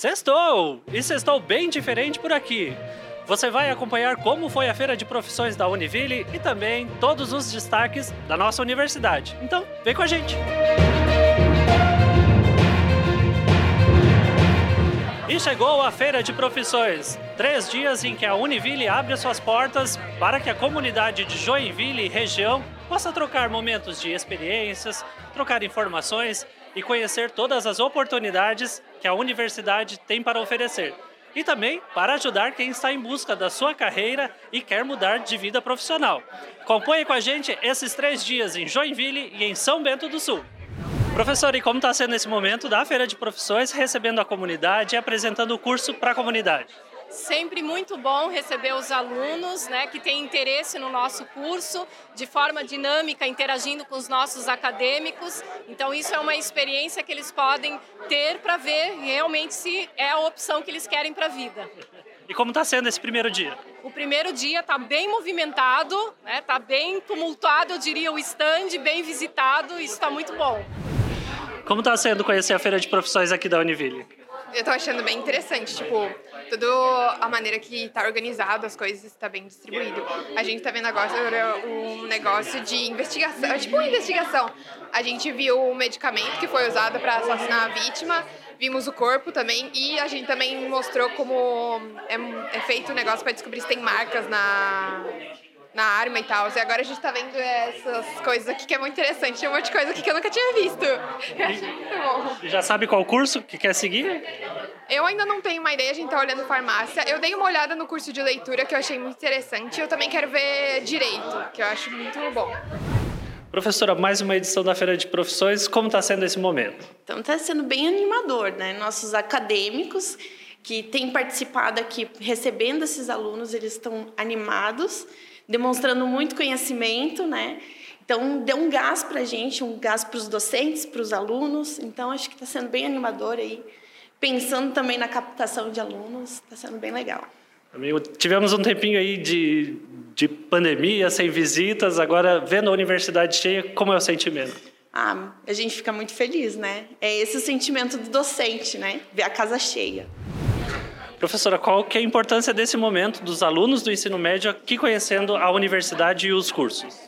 Sextou! E sextou bem diferente por aqui. Você vai acompanhar como foi a feira de profissões da Univille e também todos os destaques da nossa universidade. Então, vem com a gente! E chegou a Feira de Profissões, três dias em que a Univille abre suas portas para que a comunidade de Joinville e região possa trocar momentos de experiências, trocar informações e conhecer todas as oportunidades que a universidade tem para oferecer. E também para ajudar quem está em busca da sua carreira e quer mudar de vida profissional. Acompanhe com a gente esses três dias em Joinville e em São Bento do Sul. Professor, e como está sendo esse momento da Feira de Profissões, recebendo a comunidade e apresentando o curso para a comunidade? Sempre muito bom receber os alunos né, que têm interesse no nosso curso, de forma dinâmica, interagindo com os nossos acadêmicos. Então, isso é uma experiência que eles podem ter para ver realmente se é a opção que eles querem para a vida. E como está sendo esse primeiro dia? O primeiro dia está bem movimentado, está né, tá bem tumultuado, eu diria, o stand, bem visitado, isso está muito bom. Como está sendo conhecer a feira de profissões aqui da Univille? Eu estou achando bem interessante, tipo, toda a maneira que está organizado, as coisas está bem distribuído. A gente está vendo agora um negócio de investigação, tipo uma investigação. A gente viu o medicamento que foi usado para assassinar a vítima, vimos o corpo também e a gente também mostrou como é, é feito o negócio para descobrir se tem marcas na na arma e tal. E agora a gente tá vendo essas coisas aqui que é muito interessante. Tem um monte de coisa aqui que eu nunca tinha visto. Eu achei muito bom. Já sabe qual curso que quer seguir? Eu ainda não tenho uma ideia, a gente tá olhando farmácia. Eu dei uma olhada no curso de leitura que eu achei muito interessante. Eu também quero ver direito, que eu acho muito bom. Professora, mais uma edição da Feira de Profissões. Como está sendo esse momento? Então, está sendo bem animador, né? Nossos acadêmicos que têm participado aqui, recebendo esses alunos, eles estão animados demonstrando muito conhecimento, né? Então, deu um gás para a gente, um gás para os docentes, para os alunos. Então, acho que está sendo bem animador aí. Pensando também na captação de alunos, está sendo bem legal. Tivemos um tempinho aí de, de pandemia, sem visitas, agora vendo a universidade cheia, como é o sentimento? Ah, a gente fica muito feliz, né? É esse o sentimento do docente, né? Ver a casa cheia. Professora, qual que é a importância desse momento dos alunos do ensino médio aqui conhecendo a universidade e os cursos?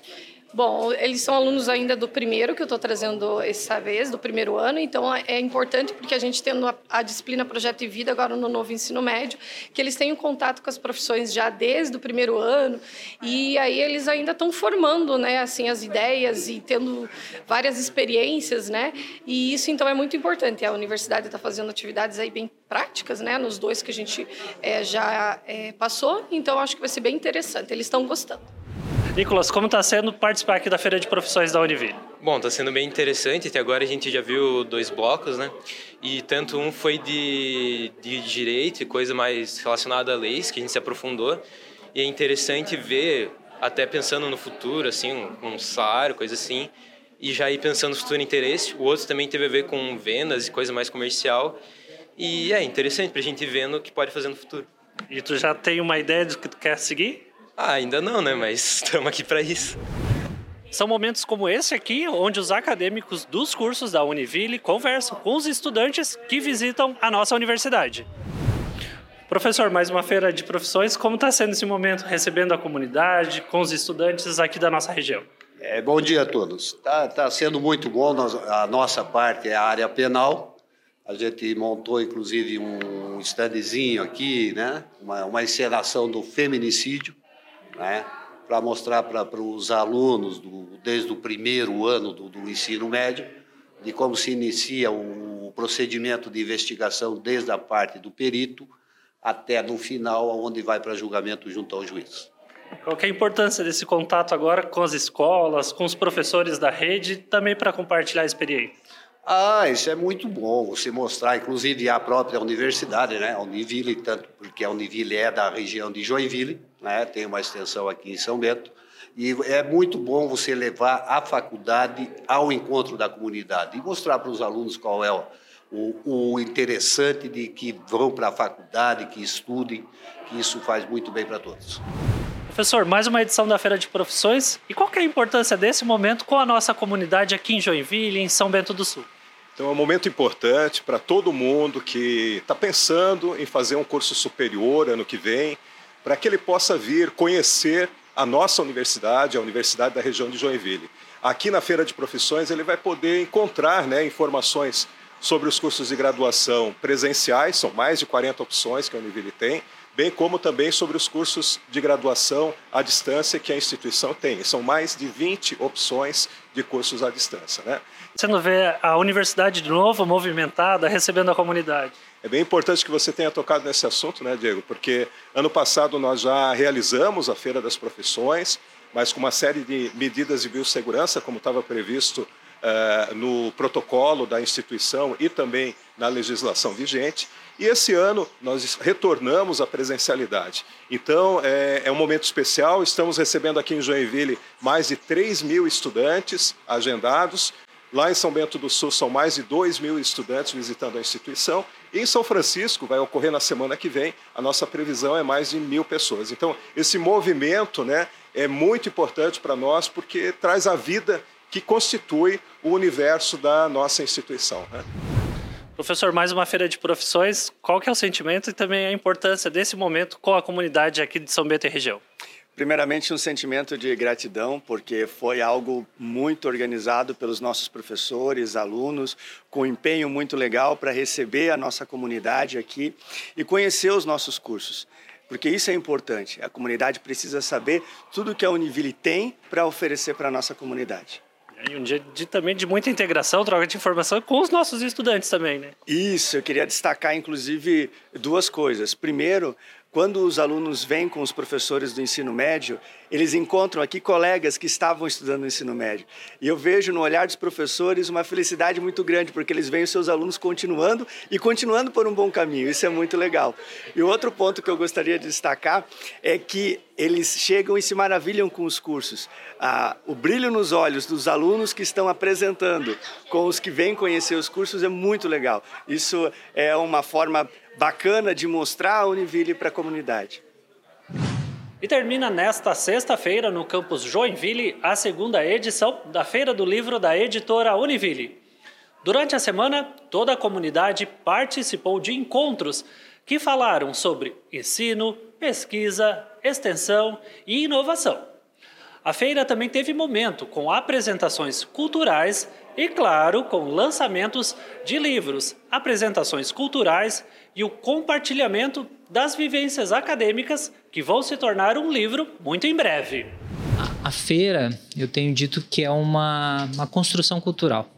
Bom, eles são alunos ainda do primeiro que eu estou trazendo essa vez, do primeiro ano, então é importante porque a gente tendo a, a, disciplina Projeto de Vida agora no novo ensino médio, que eles tenham contato com as profissões já desde o primeiro ano e aí eles ainda estão formando, né, assim, as ideias e tendo várias experiências, né, e isso então é muito importante. A universidade está fazendo atividades aí bem práticas, né, nos dois que a gente é, já é, passou, então acho que vai ser bem interessante. Eles estão gostando. Nicolas, como está sendo participar aqui da Feira de Profissões da Univille? Bom, está sendo bem interessante. Até agora a gente já viu dois blocos, né? E tanto um foi de, de direito e coisa mais relacionada a leis, que a gente se aprofundou. E é interessante ver, até pensando no futuro, assim, um, um salário, coisa assim, e já ir pensando no futuro interesse. O outro também teve a ver com vendas e coisa mais comercial. E é interessante para a gente vendo o que pode fazer no futuro. E tu já tem uma ideia do que tu quer seguir? Ah, ainda não, né? Mas estamos aqui para isso. São momentos como esse aqui, onde os acadêmicos dos cursos da Univille conversam com os estudantes que visitam a nossa universidade. Professor, mais uma feira de profissões, como está sendo esse momento recebendo a comunidade, com os estudantes aqui da nossa região? É, bom dia a todos. Está tá sendo muito bom, a nossa parte é a área penal. A gente montou, inclusive, um standzinho aqui, né? uma, uma encenação do feminicídio né? para mostrar para os alunos, do, desde o primeiro ano do, do, ensino médio, de como se inicia o procedimento de investigação desde a parte do perito até no final, onde vai para julgamento junto ao juiz. Qual é a importância desse contato agora com as escolas, com os professores da rede, também para compartilhar a experiência? Ah, isso é muito bom, você mostrar, inclusive a própria universidade, né, a Univille, tanto porque a Univille é da região de Joinville, né, tem uma extensão aqui em São Bento, e é muito bom você levar a faculdade ao encontro da comunidade e mostrar para os alunos qual é o, o, interessante de que vão para a faculdade, que estudem, que isso faz muito bem para todos. Professor, mais uma edição da Feira de Profissões. E qual é a importância desse momento com a nossa comunidade aqui em Joinville, em São Bento do Sul? Então é um momento importante para todo mundo que está pensando em fazer um curso superior ano que vem, para que ele possa vir conhecer a nossa universidade, a Universidade da região de Joinville. Aqui na Feira de Profissões ele vai poder encontrar né, informações sobre os cursos de graduação presenciais, são mais de 40 opções que a Univille tem, bem como também sobre os cursos de graduação à distância que a instituição tem. São mais de 20 opções de cursos à distância. Né? Você não vê a universidade de novo movimentada, recebendo a comunidade? É bem importante que você tenha tocado nesse assunto, né, Diego? Porque ano passado nós já realizamos a Feira das Profissões, mas com uma série de medidas de biossegurança, como estava previsto uh, no protocolo da instituição e também na legislação vigente. E esse ano nós retornamos à presencialidade. Então é, é, um momento especial. Estamos recebendo aqui em Joinville mais de 3 mil estudantes agendados. Lá em São Bento do Sul são mais de 2 mil estudantes visitando a instituição. E em São Francisco, vai ocorrer na semana que vem, a nossa previsão é mais de mil pessoas. Então, esse movimento né, é muito importante para nós porque traz a vida que constitui o universo da nossa instituição. Né? Professor, mais uma feira de profissões. Qual que é o sentimento e também a importância desse momento com a comunidade aqui de São Bento e região? Primeiramente, um sentimento de gratidão, porque foi algo muito organizado pelos nossos professores, alunos, com um empenho muito legal para receber a nossa comunidade aqui e conhecer os nossos cursos. Porque isso é importante. A comunidade precisa saber tudo que a Univille tem para oferecer para a nossa comunidade. E um dia de, também de muita integração, troca de informação com os nossos estudantes também, né? Isso, eu queria destacar inclusive duas coisas. Primeiro, quando os alunos vêm com os professores do ensino médio, eles encontram aqui colegas que estavam estudando no ensino médio. E eu vejo no olhar dos professores uma felicidade muito grande, porque eles veem os seus alunos continuando e continuando por um bom caminho. Isso é muito legal. E outro ponto que eu gostaria de destacar é que eles chegam e se maravilham com os cursos. Ah, o brilho nos olhos dos alunos que estão apresentando com os que vêm conhecer os cursos é muito legal. Isso é uma forma bacana de mostrar a Univille para a comunidade. E termina nesta sexta-feira, no campus Joinville, a segunda edição da Feira do Livro da editora Univille. Durante a semana, toda a comunidade participou de encontros que falaram sobre ensino, pesquisa, extensão e inovação. A feira também teve momento com apresentações culturais e, claro, com lançamentos de livros, apresentações culturais e o compartilhamento das vivências acadêmicas que vão se tornar um livro muito em breve. A, a feira, eu tenho dito que é uma, uma construção cultural.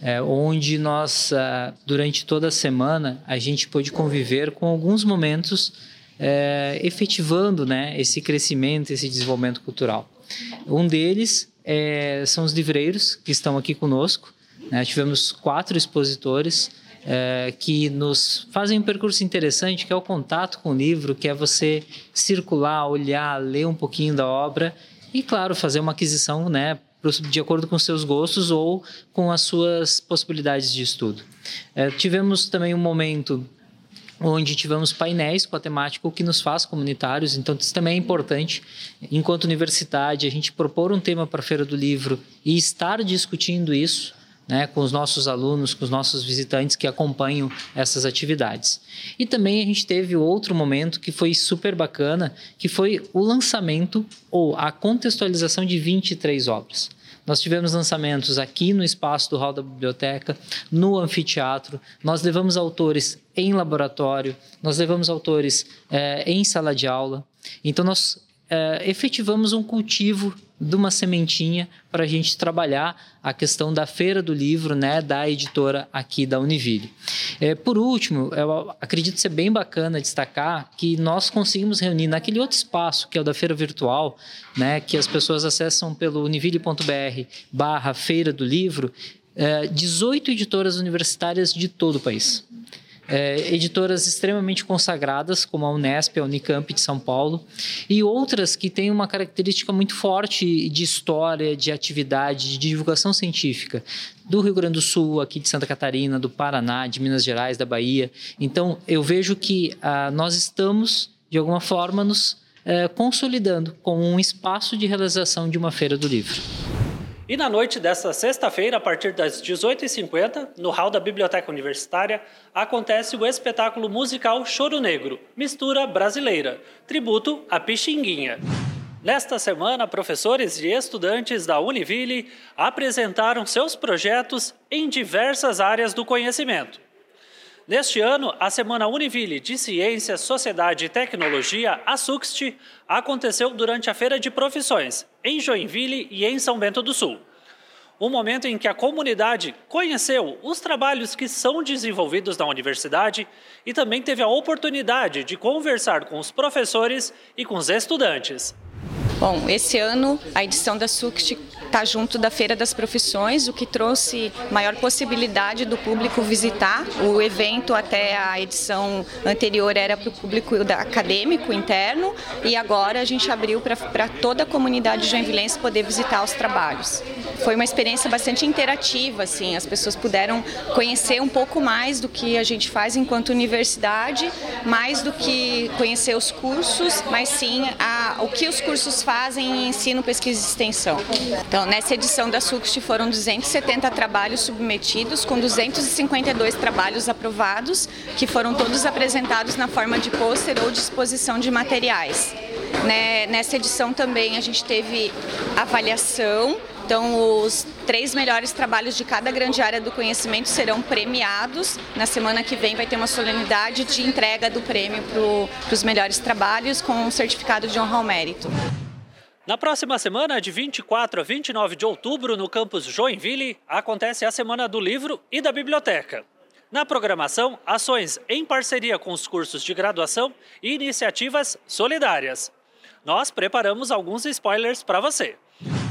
É, onde nós, ah, durante toda a semana, a gente pôde conviver com alguns momentos é, efetivando né, esse crescimento, esse desenvolvimento cultural. Um deles é, são os livreiros que estão aqui conosco. Né? Tivemos quatro expositores é, que nos fazem um percurso interessante, que é o contato com o livro, que é você circular, olhar, ler um pouquinho da obra e, claro, fazer uma aquisição, né, de acordo com seus gostos ou com as suas possibilidades de estudo. É, tivemos também um momento onde tivemos painéis com a temática o que nos faz comunitários, então isso também é importante, enquanto universidade, a gente propor um tema para a Feira do Livro e estar discutindo isso, né, com os nossos alunos, com os nossos visitantes que acompanham essas atividades. E também a gente teve outro momento que foi super bacana, que foi o lançamento ou a contextualização de 23 obras. Nós tivemos lançamentos aqui no espaço do Hall da Biblioteca, no anfiteatro. Nós levamos autores em laboratório, nós levamos autores é, em sala de aula. Então, nós é, efetivamos um cultivo de uma sementinha para a gente trabalhar a questão da feira do livro, né, da editora aqui da Univille. É, por último, eu acredito ser bem bacana destacar que nós conseguimos reunir naquele outro espaço que é o da feira virtual, né, que as pessoas acessam pelo univille.br/barra feira do livro, é, 18 editoras universitárias de todo o país é, editoras extremamente consagradas, como a Unesp, a Unicamp de São Paulo, e outras que têm uma característica muito forte de história, de atividade, de divulgação científica, do Rio Grande do Sul, aqui de Santa Catarina, do Paraná, de Minas Gerais, da Bahia. Então, eu vejo que ah, nós estamos, de alguma forma, nos eh, consolidando com um espaço de realização de uma feira do livro. E na noite desta sexta-feira, a partir das 18h50, no hall da Biblioteca Universitária, acontece o espetáculo musical Choro Negro, Mistura Brasileira, tributo à Pixinguinha. Nesta semana, professores e estudantes da Univille apresentaram seus projetos em diversas áreas do conhecimento. Neste ano, a Semana Univille de Ciência, Sociedade e Tecnologia, a SUXT, aconteceu durante a Feira de Profissões, em Joinville e em São Bento do Sul. Um momento em que a comunidade conheceu os trabalhos que são desenvolvidos na universidade e também teve a oportunidade de conversar com os professores e com os estudantes. Bom, esse ano a edição da SUCT está junto da Feira das Profissões, o que trouxe maior possibilidade do público visitar. O evento até a edição anterior era para o público acadêmico interno e agora a gente abriu para toda a comunidade joinvilense poder visitar os trabalhos. Foi uma experiência bastante interativa, assim, as pessoas puderam conhecer um pouco mais do que a gente faz enquanto universidade, mais do que conhecer os cursos, mas sim a, o que os cursos fazem em ensino, pesquisa e extensão. Então, nessa edição da SUCST foram 270 trabalhos submetidos, com 252 trabalhos aprovados, que foram todos apresentados na forma de pôster ou disposição de materiais. Né, nessa edição também a gente teve avaliação então, os três melhores trabalhos de cada grande área do conhecimento serão premiados. Na semana que vem vai ter uma solenidade de entrega do prêmio para os melhores trabalhos com um certificado de honra ao mérito. Na próxima semana, de 24 a 29 de outubro, no campus Joinville, acontece a Semana do Livro e da Biblioteca. Na programação, ações em parceria com os cursos de graduação e iniciativas solidárias. Nós preparamos alguns spoilers para você.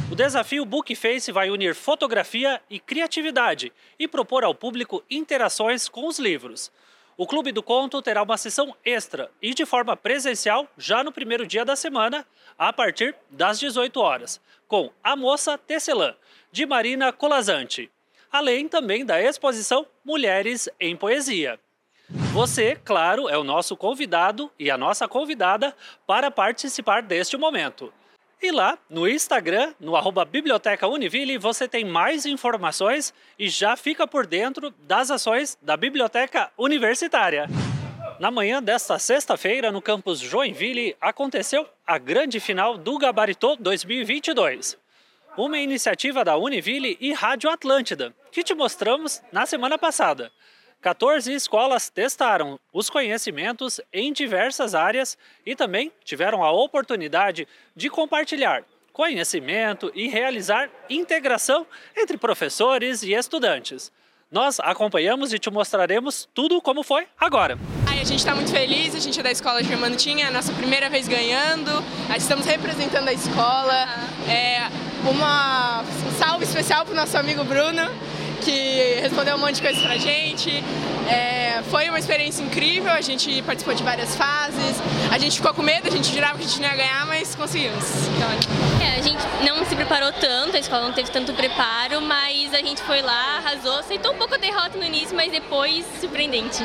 O desafio Bookface vai unir fotografia e criatividade e propor ao público interações com os livros. O Clube do Conto terá uma sessão extra e de forma presencial já no primeiro dia da semana, a partir das 18 horas, com A Moça Tecelã, de Marina Colazante, além também da exposição Mulheres em Poesia. Você, claro, é o nosso convidado e a nossa convidada para participar deste momento. E lá no Instagram, no arroba Biblioteca Univille, você tem mais informações e já fica por dentro das ações da Biblioteca Universitária. Na manhã desta sexta-feira, no campus Joinville, aconteceu a grande final do Gabaritô 2022. Uma iniciativa da Univille e Rádio Atlântida, que te mostramos na semana passada. 14 escolas testaram os conhecimentos em diversas áreas e também tiveram a oportunidade de compartilhar conhecimento e realizar integração entre professores e estudantes. Nós acompanhamos e te mostraremos tudo como foi agora. Ai, a gente está muito feliz, a gente é da escola Tinha, é a nossa primeira vez ganhando, estamos representando a escola. É uma um salve especial para o nosso amigo Bruno, que respondeu um monte de coisas pra gente. É, foi uma experiência incrível, a gente participou de várias fases, a gente ficou com medo, a gente jurava que a gente não ia ganhar, mas conseguimos. Então, é, a gente não se preparou tanto, a escola não teve tanto preparo, mas a gente foi lá, arrasou, aceitou um pouco a derrota no início, mas depois surpreendente.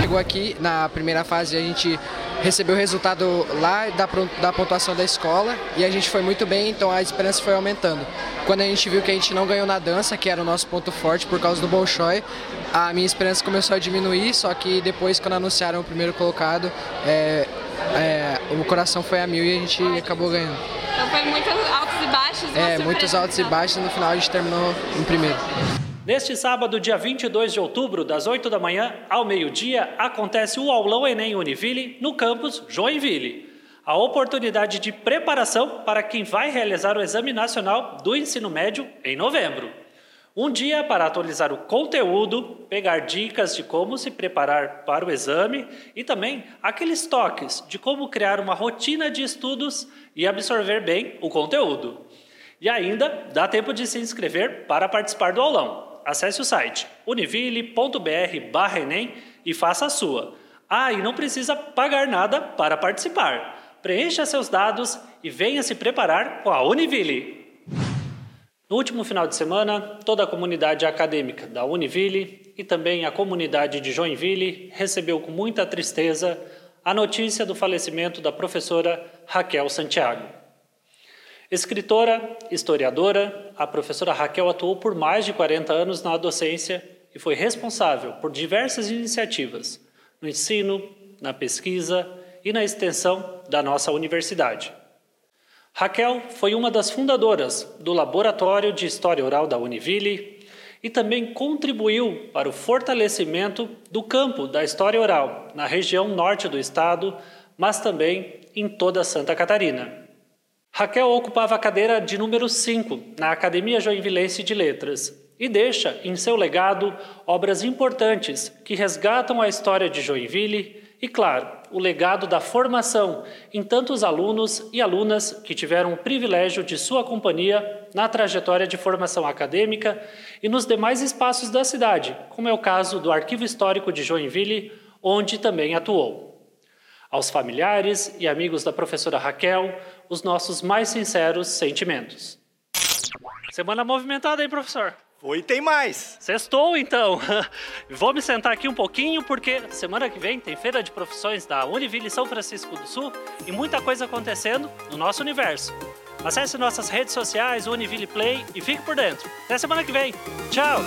Chegou aqui na primeira fase, a gente recebeu o resultado lá da, da pontuação da escola e a gente foi muito bem, então a esperança foi aumentando. Quando a gente viu que a gente não ganhou na dança, que era o nosso ponto forte por causa do Bolshoi, a minha esperança começou a diminuir, só que depois, quando anunciaram o primeiro colocado, é, é, o coração foi a mil e a gente acabou ganhando. Então foi muitos altos e baixos? É, muitos altos e baixos e no final a gente terminou em primeiro. Neste sábado, dia 22 de outubro, das 8 da manhã ao meio-dia, acontece o Aulão Enem Univille no campus Joinville. A oportunidade de preparação para quem vai realizar o Exame Nacional do Ensino Médio em novembro. Um dia para atualizar o conteúdo, pegar dicas de como se preparar para o exame e também aqueles toques de como criar uma rotina de estudos e absorver bem o conteúdo. E ainda dá tempo de se inscrever para participar do aulão acesse o site univille.br/enem e faça a sua. Ah, e não precisa pagar nada para participar. Preencha seus dados e venha se preparar com a Univille. No último final de semana, toda a comunidade acadêmica da Univille e também a comunidade de Joinville recebeu com muita tristeza a notícia do falecimento da professora Raquel Santiago. Escritora, historiadora, a professora Raquel atuou por mais de 40 anos na docência e foi responsável por diversas iniciativas no ensino, na pesquisa e na extensão da nossa universidade. Raquel foi uma das fundadoras do Laboratório de História Oral da Univille e também contribuiu para o fortalecimento do campo da história oral na região norte do estado, mas também em toda Santa Catarina. Raquel ocupava a cadeira de número 5 na Academia Joinvilense de Letras e deixa em seu legado obras importantes que resgatam a história de Joinville e, claro, o legado da formação em tantos alunos e alunas que tiveram o privilégio de sua companhia na trajetória de formação acadêmica e nos demais espaços da cidade, como é o caso do Arquivo Histórico de Joinville, onde também atuou. Aos familiares e amigos da professora Raquel, os nossos mais sinceros sentimentos. Semana movimentada, hein, professor? Foi, tem mais. Sextou, então. Vou me sentar aqui um pouquinho, porque semana que vem tem feira de profissões da Univille São Francisco do Sul e muita coisa acontecendo no nosso universo. Acesse nossas redes sociais, Univille Play e fique por dentro. Até semana que vem. Tchau!